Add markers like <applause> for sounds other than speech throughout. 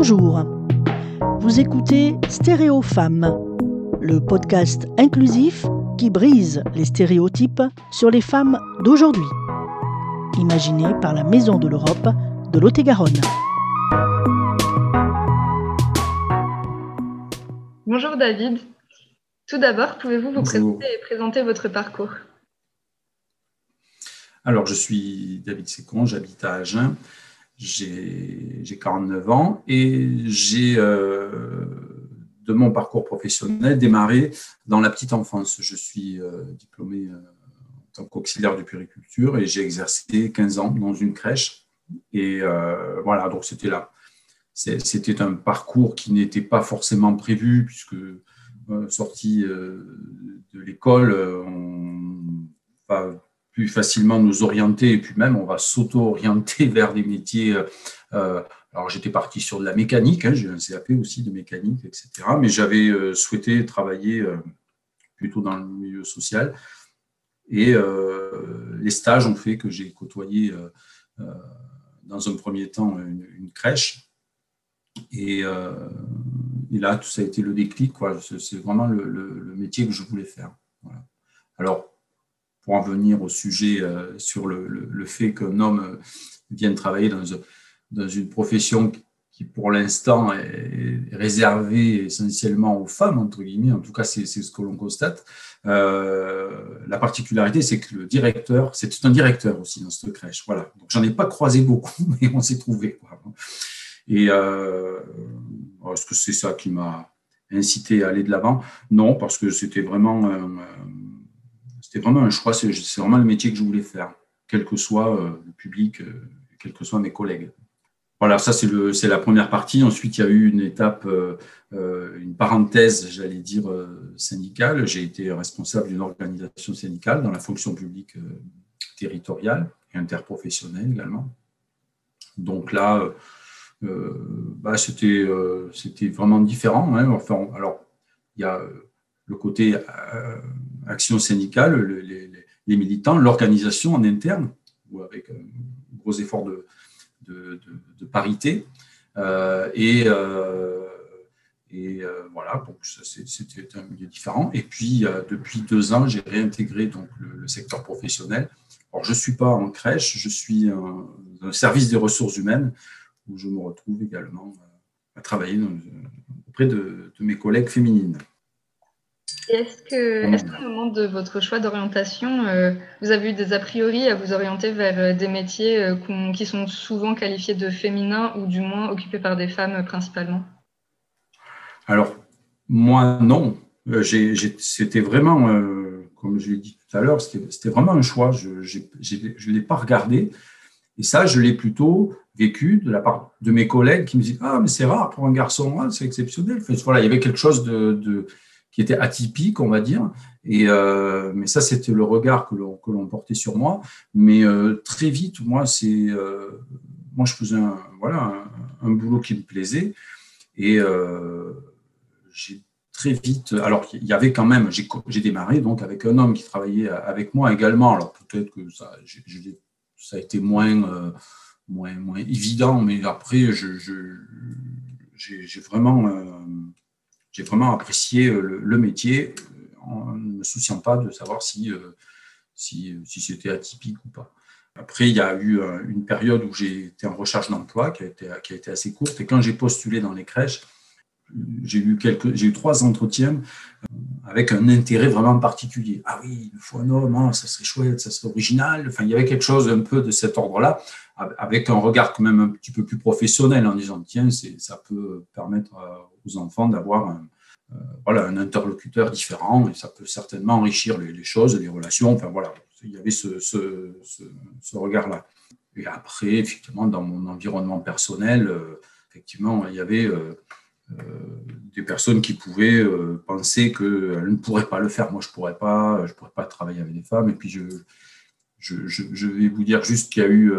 Bonjour. Vous écoutez Stéréo Femmes, le podcast inclusif qui brise les stéréotypes sur les femmes d'aujourd'hui. Imaginé par la Maison de l'Europe de Lot-et-Garonne. Bonjour David. Tout d'abord, pouvez-vous vous présenter et présenter votre parcours? Alors, je suis David Sécon, j'habite à Agen j'ai 49 ans et j'ai, euh, de mon parcours professionnel, démarré dans la petite enfance. Je suis euh, diplômé euh, en tant qu'auxiliaire de puriculture et j'ai exercé 15 ans dans une crèche. Et voilà, donc c'était là. C'était un parcours qui n'était pas forcément prévu puisque sorti de l'école, on va plus facilement nous orienter et puis même on va s'auto-orienter <laughs> vers des métiers. Euh, euh, alors j'étais parti sur de la mécanique, hein, j'ai un CAP aussi de mécanique, etc. Mais j'avais euh, souhaité travailler plutôt dans le milieu social. Et les stages ont fait que j'ai côtoyé dans un premier temps une, crèche. Et, là, tout ça a été le déclic. C'est vraiment le, métier que je voulais faire. Alors, pour en venir au sujet euh, sur le, fait qu'un homme euh, vienne travailler dans, dans une profession qui, pour l'instant, est réservée essentiellement aux femmes, entre guillemets, en tout cas, c'est ce que l'on constate. Euh, la particularité, c'est que le directeur, c'est un directeur aussi dans cette crèche. Voilà. Donc, j'en ai pas croisé beaucoup, <laughs> mais on s'est trouvé. Et est-ce que c'est ça qui m'a incité à aller de l'avant? Non, parce que c'était vraiment c'était vraiment un choix, c'est vraiment le métier que je voulais faire, quel que soit euh, le public, euh, quels que soient mes collègues. Voilà, ça c'est la première partie. Ensuite, il y a eu une étape, euh, une parenthèse, j'allais dire, syndicale. J'ai été responsable d'une organisation syndicale dans la fonction publique territoriale et interprofessionnelle également. Donc là, bah, c'était vraiment différent. Hein. Alors, il y a le côté action syndicale, les, militants, l'organisation en interne, ou avec un gros effort de, parité. Euh, et, euh, euh, voilà, c'était un milieu différent. Et puis, depuis deux ans, j'ai réintégré donc, le, secteur professionnel. Alors, je ne suis pas en crèche, je suis un, un, service des ressources humaines, où je me retrouve également à travailler auprès de mes collègues féminines. Est-ce qu'au moment de votre choix d'orientation, euh, vous avez eu des a priori à vous orienter vers euh, des métiers euh, qui sont souvent qualifiés de féminins ou du moins occupés par des femmes principalement? Alors, moi, non. C'était vraiment, comme je l'ai dit tout à l'heure, c'était vraiment un choix. Je ne l'ai pas regardé. Et ça, je l'ai plutôt vécu de la part de mes collègues qui me disent Ah, mais c'est rare pour un garçon, hein, c'est exceptionnel. voilà, il y avait quelque chose de qui était atypique, on va dire. Et, euh, mais ça, c'était le regard que l'on portait sur moi. Mais euh, très vite, moi, c'est euh, moi, je faisais un, voilà, un, boulot qui me plaisait. Et j'ai très vite. Alors, il y avait quand même. J'ai démarré donc avec un homme qui travaillait avec moi également. Alors, peut-être que ça, ça a été moins, moins, moins évident, mais après, j'ai je, vraiment j'ai vraiment apprécié euh, le, métier euh, en ne me souciant pas de savoir si, euh, si, si c'était atypique ou pas. Après, il y a eu une période où j'ai été en recherche d'emploi qui a, été, qui a été assez courte. Et quand j'ai postulé dans les crèches, j'ai eu, j'ai eu trois entretiens avec un intérêt vraiment particulier. Ah oui, il faut un homme, hein, ça serait chouette, ça serait original. Enfin, il y avait quelque chose un peu de cet ordre-là, avec un regard quand même un petit peu plus professionnel en disant, tiens, ça peut permettre aux enfants d'avoir un, euh, voilà, un interlocuteur différent et ça peut certainement enrichir les, choses, les relations. Enfin voilà, il y avait ce, regard-là. Et après, effectivement, dans mon environnement personnel, euh, effectivement, il y avait euh, des personnes qui pouvaient penser qu'elles ne pourraient pas le faire. Moi, je ne pourrais pas, je pourrais pas travailler avec des femmes. Et puis, je, je, vais vous dire juste qu'il y a eu,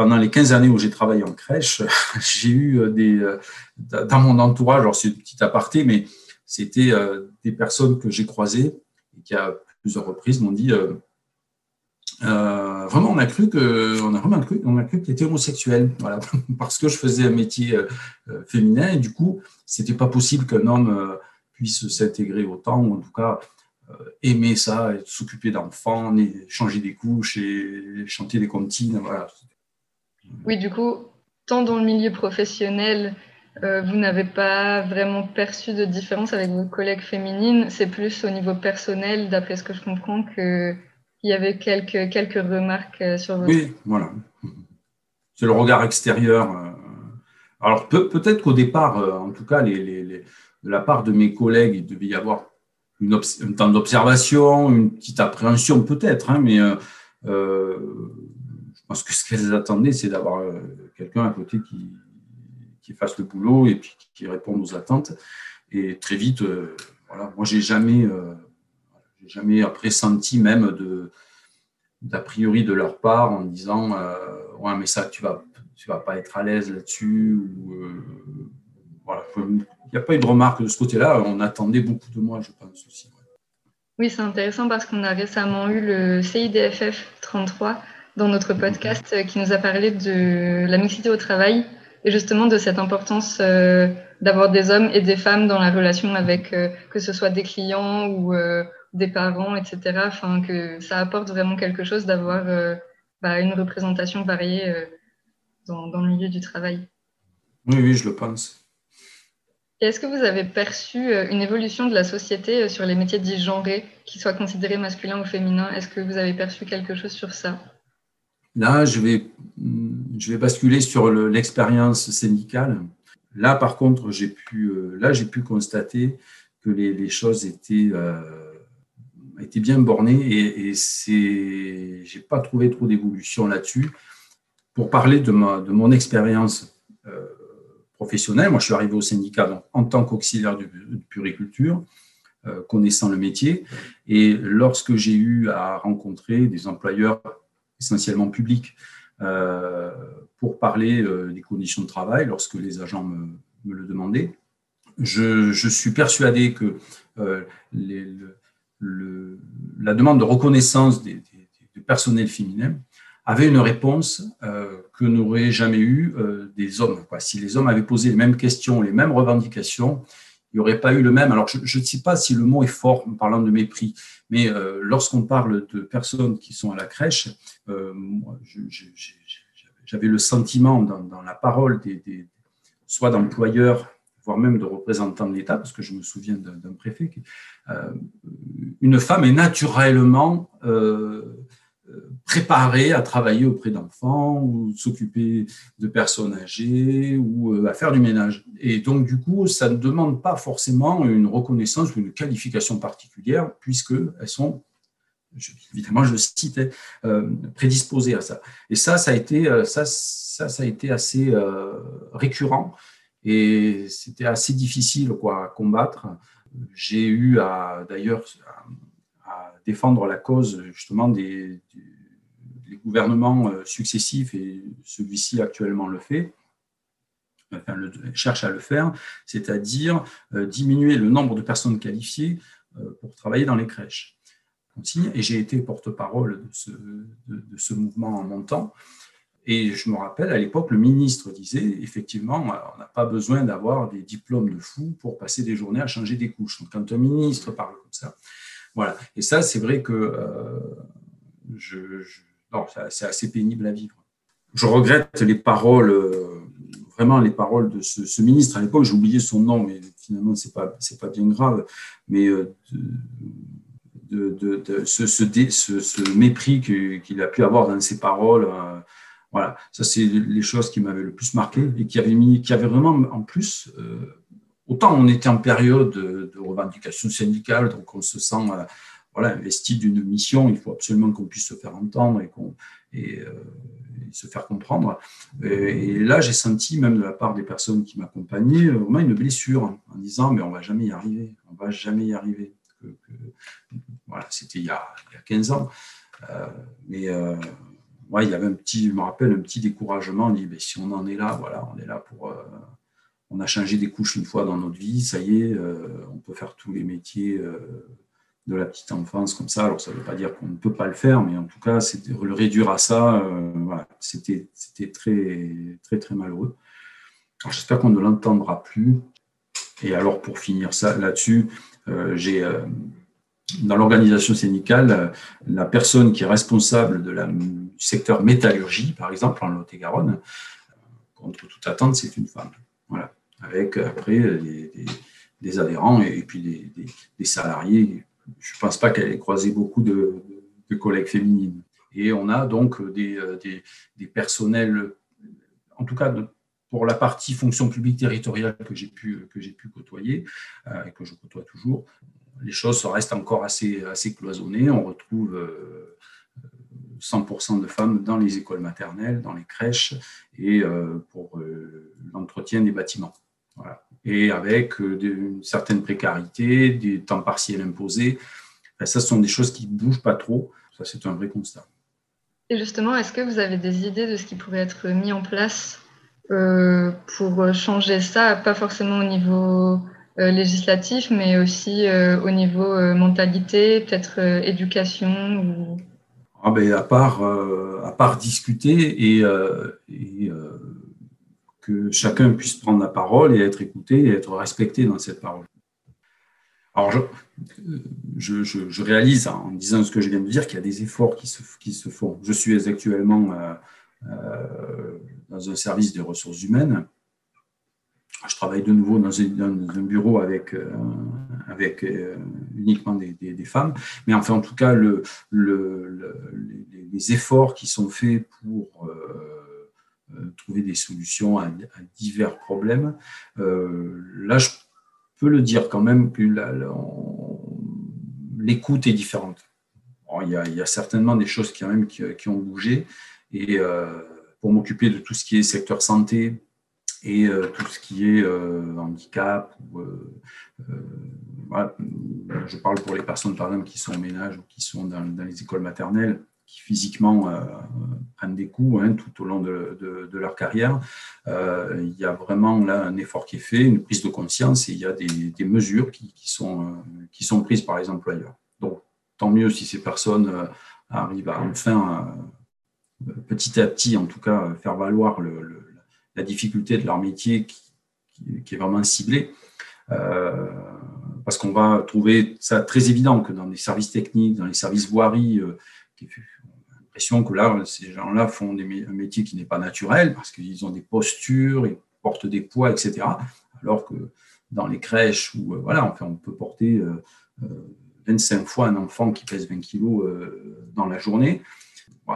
pendant les 15 années où j'ai travaillé en crèche, <laughs> j'ai eu euh, des, euh, dans mon entourage, alors c'est une petite aparté, mais c'était euh, des personnes que j'ai croisées et qui à plusieurs reprises m'ont dit euh, vraiment, on a cru que, on a vraiment cru, on a cru qu'il était homosexuel, voilà, <laughs> parce que je faisais un métier féminin et du coup, c'était pas possible qu'un homme puisse s'intégrer autant, ou en tout cas aimer ça, s'occuper d'enfants, changer des couches et chanter des comptines. Oui, du coup, tant dans le milieu professionnel, euh, vous n'avez pas vraiment perçu de différence avec vos collègues féminines. C'est plus au niveau personnel, d'après ce que je comprends, qu'il y avait quelques, remarques euh, sur votre... Oui, voilà. C'est le regard extérieur. Euh. Alors peut-être qu'au départ, en tout cas, de la part de mes collègues, il devait y avoir un temps d'observation, une petite appréhension peut-être, hein, mais pense que ce qu'elles attendaient, c'est d'avoir euh, quelqu'un à côté qui, fasse le boulot et puis qui réponde aux attentes. Et très vite, euh, voilà, moi, j'ai jamais, euh, jamais pressenti même de d'a priori de leur part en disant ouais mais ça tu vas tu vas pas être à l'aise là-dessus ou voilà. Il n'y a pas eu de remarque de ce côté-là. On attendait beaucoup de moi je pense aussi oui c'est intéressant parce qu'on a récemment eu le CIDFF 33 dans notre podcast euh, qui nous a parlé de la mixité au travail et justement de cette importance euh, d'avoir des hommes et des femmes dans la relation avec euh, que ce soit des clients ou des parents, etc. Enfin, que ça apporte vraiment quelque chose d'avoir bah, une représentation variée dans, dans, le milieu du travail. Oui, oui, je le pense. Est-ce que vous avez perçu une évolution de la société sur les métiers dits genrés, qui soient considérés masculins ou féminins? Est-ce que vous avez perçu quelque chose sur ça? Là, je vais, je vais basculer sur l'expérience syndicale. Là, par contre, j'ai pu, euh, là, j'ai pu constater que les, les choses étaient, euh, étaient bien bornées et, et c'est, j'ai pas trouvé trop d'évolution là-dessus. Pour parler de, ma, de mon expérience euh, professionnelle, moi, je suis arrivé au syndicat en tant qu'auxiliaire de, puriculture, euh, connaissant le métier, et lorsque j'ai eu à rencontrer des employeurs essentiellement public, euh, pour parler des conditions de travail lorsque les agents me, le demandaient. Je, suis persuadé que la demande de reconnaissance des, du personnel féminin avait une réponse que n'auraient jamais eu des hommes. Si les hommes avaient posé les mêmes questions, les mêmes revendications, il n'y aurait pas eu le même. Alors, je ne sais pas si le mot est fort en parlant de mépris, mais euh, lorsqu'on parle de personnes qui sont à la crèche, euh, j'avais le sentiment dans, la parole des, soit d'employeurs, voire même de représentants de l'État, parce que je me souviens d'un préfet, euh, une femme est naturellement préparer à travailler auprès d'enfants ou s'occuper de personnes âgées ou euh, à faire du ménage. Et donc, du coup, ça ne demande pas forcément une reconnaissance ou une qualification particulière puisqu'elles sont, évidemment, je cite, hein, euh, prédisposées à ça. Et ça, ça a été, euh, ça, ça, ça a été assez récurrent et c'était assez difficile à combattre. J'ai eu d'ailleurs défendre la cause justement des, gouvernements euh, successifs et celui-ci actuellement le fait, enfin, cherche à le faire, c'est-à-dire euh, diminuer le nombre de personnes qualifiées euh, pour travailler dans les crèches. Et j'ai été porte-parole de ce, mouvement en montant. Et je me rappelle, à l'époque, le ministre disait, effectivement, on n'a pas besoin d'avoir des diplômes de fou pour passer des journées à changer des couches. Donc, quand un ministre parle comme ça, voilà. Et ça, c'est vrai que euh, je, c'est assez pénible à vivre. Je regrette les paroles, euh, vraiment les paroles de ce, ministre. À l'époque, j'ai oublié son nom, mais finalement, c'est pas, c'est pas bien grave. Mais euh, de, de, ce, ce, mépris qu'il a pu avoir dans ses paroles. Voilà, ça c'est les choses qui m'avaient le plus marqué et qui avaient mis, qui avaient vraiment en plus autant on était en période de, revendication syndicale, donc on se sent euh, voilà, investi d'une mission, il faut absolument qu'on puisse se faire entendre et, qu'on, euh, se faire comprendre. Et, là, j'ai senti, même de la part des personnes qui m'accompagnaient, vraiment une blessure en disant, mais on va jamais y arriver, on va jamais y arriver. voilà, c'était il, y a 15 ans. Euh, mais il y avait un petit, je me rappelle, un petit découragement, on dit, mais si on en est là, voilà, on est là pour on a changé des couches une fois dans notre vie, ça y est, euh, on peut faire tous les métiers euh, de la petite enfance comme ça. Alors, ça ne veut pas dire qu'on ne peut pas le faire, mais en tout cas, le réduire à ça, c'était très, très, très malheureux. J'espère qu'on ne l'entendra plus. Et alors, pour finir ça là-dessus, j'ai dans l'organisation syndicale, la personne qui est responsable du secteur métallurgie, par exemple, en Lot-et-Garonne, contre toute attente, c'est une femme. Voilà. Avec après des, adhérents et, puis des, salariés. Je ne pense pas qu'elle ait croisé beaucoup de, collègues féminines. Et on a donc des, personnels, en tout cas pour la partie fonction publique territoriale que j'ai pu, pu côtoyer euh, et que je côtoie toujours, les choses restent encore assez, cloisonnées. On retrouve 100% euh, de femmes dans les écoles maternelles, dans les crèches et euh, pour euh, l'entretien des bâtiments. Et avec une certaine précarité, des temps partiels imposés. ça, ce sont des choses qui ne bougent pas trop. Ça, c'est un vrai constat. Et justement, est-ce que vous avez des idées de ce qui pourrait être mis en place pour changer ça, pas forcément au niveau législatif, mais aussi euh, au niveau euh, mentalité, peut-être éducation ou... ah ben, à, part, à part discuter et, que chacun puisse prendre la parole et être écouté et être respecté dans cette parole. Alors, je, je, réalise en disant ce que je viens de dire qu'il y a des efforts qui se, qui se font. Je suis actuellement dans un service de ressources humaines je travaille de nouveau dans, un, bureau avec, euh, euh, uniquement des, femmes. Mais enfin, en tout cas, le, les, efforts qui sont faits pour euh, trouver des solutions à, divers problèmes, là, je peux le dire quand même que l'écoute est différente. il, y a, certainement des choses qui ont bougé. Et pour m'occuper de tout ce qui est secteur santé, et euh, tout ce qui est euh, handicap. Ou, euh, je parle pour les personnes, par exemple, qui sont au ménage ou qui sont dans, les écoles maternelles, qui physiquement prennent des coups hein, tout au long de, leur carrière. il y a vraiment là un effort qui est fait, une prise de conscience et il y a des, mesures qui, sont, qui sont prises par les employeurs. Donc, tant mieux si ces personnes arrivent à enfin, petit à petit, en tout cas, faire valoir le la difficulté de leur métier qui, est vraiment ciblée. Euh, parce qu'on va trouver ça très évident que dans les services techniques, dans les services voiries, euh, l'impression que là, ces gens-là font un métier qui n'est pas naturel parce qu'ils ont des postures, ils portent des poids, etc. Alors que dans les crèches, où, euh, voilà, on peut porter 25 fois un enfant qui pèse 20 kilos dans la journée,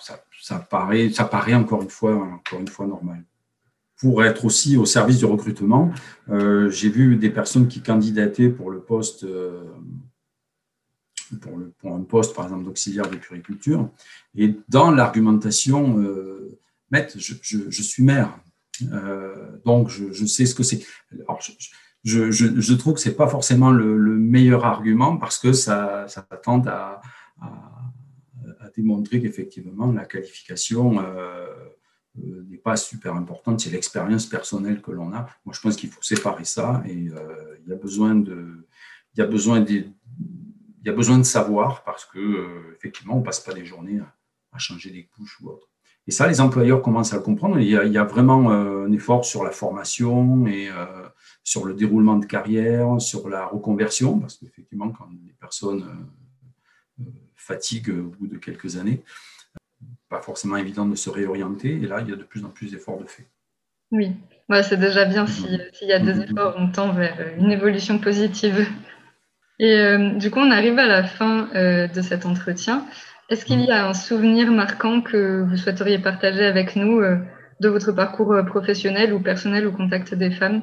ça, ça, paraît, ça paraît encore une fois, encore une fois normal pour être aussi au service du recrutement. Euh, j'ai vu des personnes qui candidataient pour le poste, euh, pour, un poste par exemple d'auxiliaire de puriculture. Et dans l'argumentation, euh, je, suis maire, euh, donc je, sais ce que c'est. Je, je, trouve que c'est pas forcément le, meilleur argument parce que ça, ça tente à, démontrer qu'effectivement la qualification n'est pas super importante, c'est l'expérience personnelle que l'on a. Moi, je pense qu'il faut séparer ça et euh, il y a besoin de, il y a besoin de, il y a besoin de savoir parce que euh, effectivement, on passe pas des journées à, changer des couches ou autre. Et ça, les employeurs commencent à le comprendre. Il y a, il y a vraiment un effort sur la formation et sur le déroulement de carrière, sur la reconversion, parce qu'effectivement, quand les personnes fatiguent au bout de quelques années, pas forcément évident de se réorienter. Et là, il y a de plus en plus d'efforts de fait. Oui, c'est déjà bien s'il y a des efforts, on tend vers euh, une évolution positive. Et euh, du coup, on arrive à la fin euh, de cet entretien. Est-ce qu'il y a un souvenir marquant que vous souhaiteriez partager avec nous de votre parcours professionnel ou personnel au contact des femmes?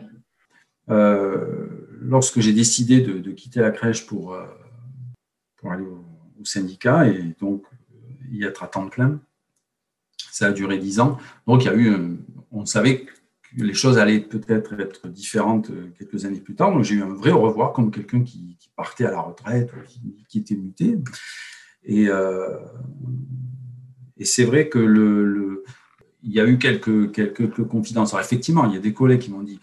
Lorsque j'ai décidé de, quitter la crèche pour, pour aller au, au, syndicat et donc y être à temps plein, ça a duré dix ans. Donc, il y a eu, on savait que les choses allaient peut-être être différentes euh, quelques années plus tard. Donc, j'ai eu un vrai au revoir comme quelqu'un qui, partait à la retraite, qui, était muté. Et, euh, et c'est vrai que le, il y a eu quelques, quelques, confidences. Alors, effectivement, il y a des collègues qui m'ont dit,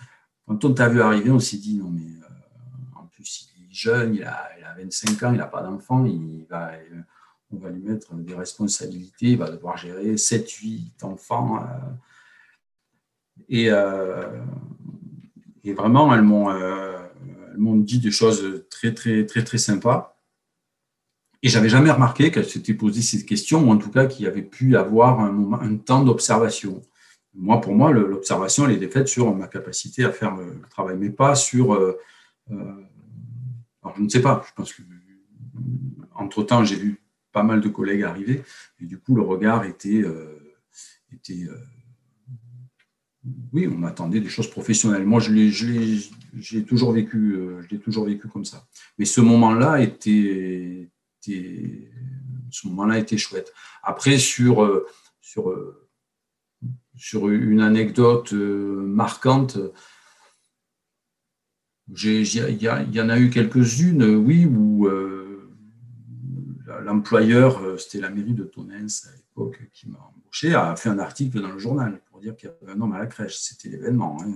quand on t'a vu arriver, on s'est dit, non, mais euh, en plus, il est jeune, il a, 25 ans, il n'a pas d'enfant, il va, on va lui mettre des responsabilités, il va devoir gérer 7, 8 enfants. Et, et vraiment, elles m'ont, elles m'ont dit des choses très, très, très, très sympas. Et j'avais jamais remarqué qu'elle s'était posé cette question, ou en tout cas qu'il y avait pu avoir un, moment, un temps d'observation. Moi, pour moi, l'observation, elle est faite sur ma capacité à faire le travail, mais pas sur. Euh, euh, alors, je ne sais pas. Je pense que, entre temps, j'ai vu pas mal de collègues arriver, et du coup, le regard était. Euh, était oui, on m'attendait des choses professionnelles. Moi, je l'ai toujours vécu, l'ai toujours vécu comme ça. Mais ce moment-là était, ce moment-là était chouette. Après, sur, euh, sur, euh, sur une anecdote euh, marquante, il y, en a eu quelques-unes, oui, où l'employeur, c'était la mairie de Tonens à l'époque qui m'a embauché, a fait un article dans le journal pour dire qu'il y avait un homme à la crèche. C'était l'événement. Hein,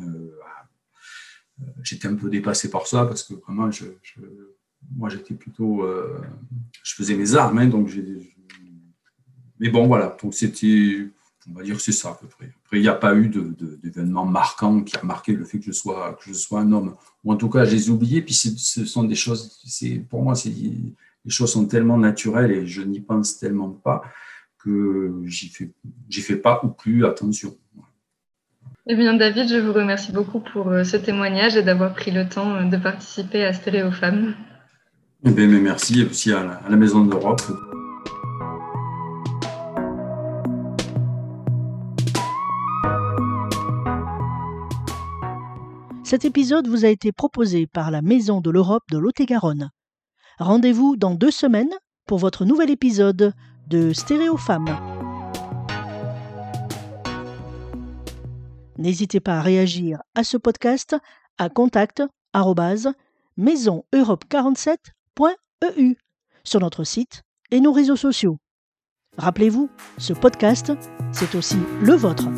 j'étais un peu dépassé par ça parce que vraiment, moi, j'étais plutôt. Euh, je faisais mes armes, hein, donc. Mais bon, voilà. Donc, c'était. On va dire que c'est ça à peu près. Après, il n'y a pas eu d'événement marquant qui a marqué le fait que je sois, que je sois un homme. Ou en tout cas, je les ai oubliés. Puis, ce sont des choses. Pour moi, les choses sont tellement naturelles et je n'y pense tellement pas que j'y fais, fais pas ou plus attention. Eh bien, David, je vous remercie beaucoup pour euh, ce témoignage et d'avoir pris le temps euh, de participer à Stéréofemmes. Eh bien, merci aussi à la, à la Maison d'Europe. Cet épisode vous a été proposé par la Maison de l'Europe de Lot-et-Garonne. Rendez-vous dans deux semaines pour votre nouvel épisode de Stéréofemmes. N'hésitez pas à réagir à ce podcast à contact maison europe 47 .eu sur notre site et nos réseaux sociaux. Rappelez-vous, ce podcast, c'est aussi le vôtre.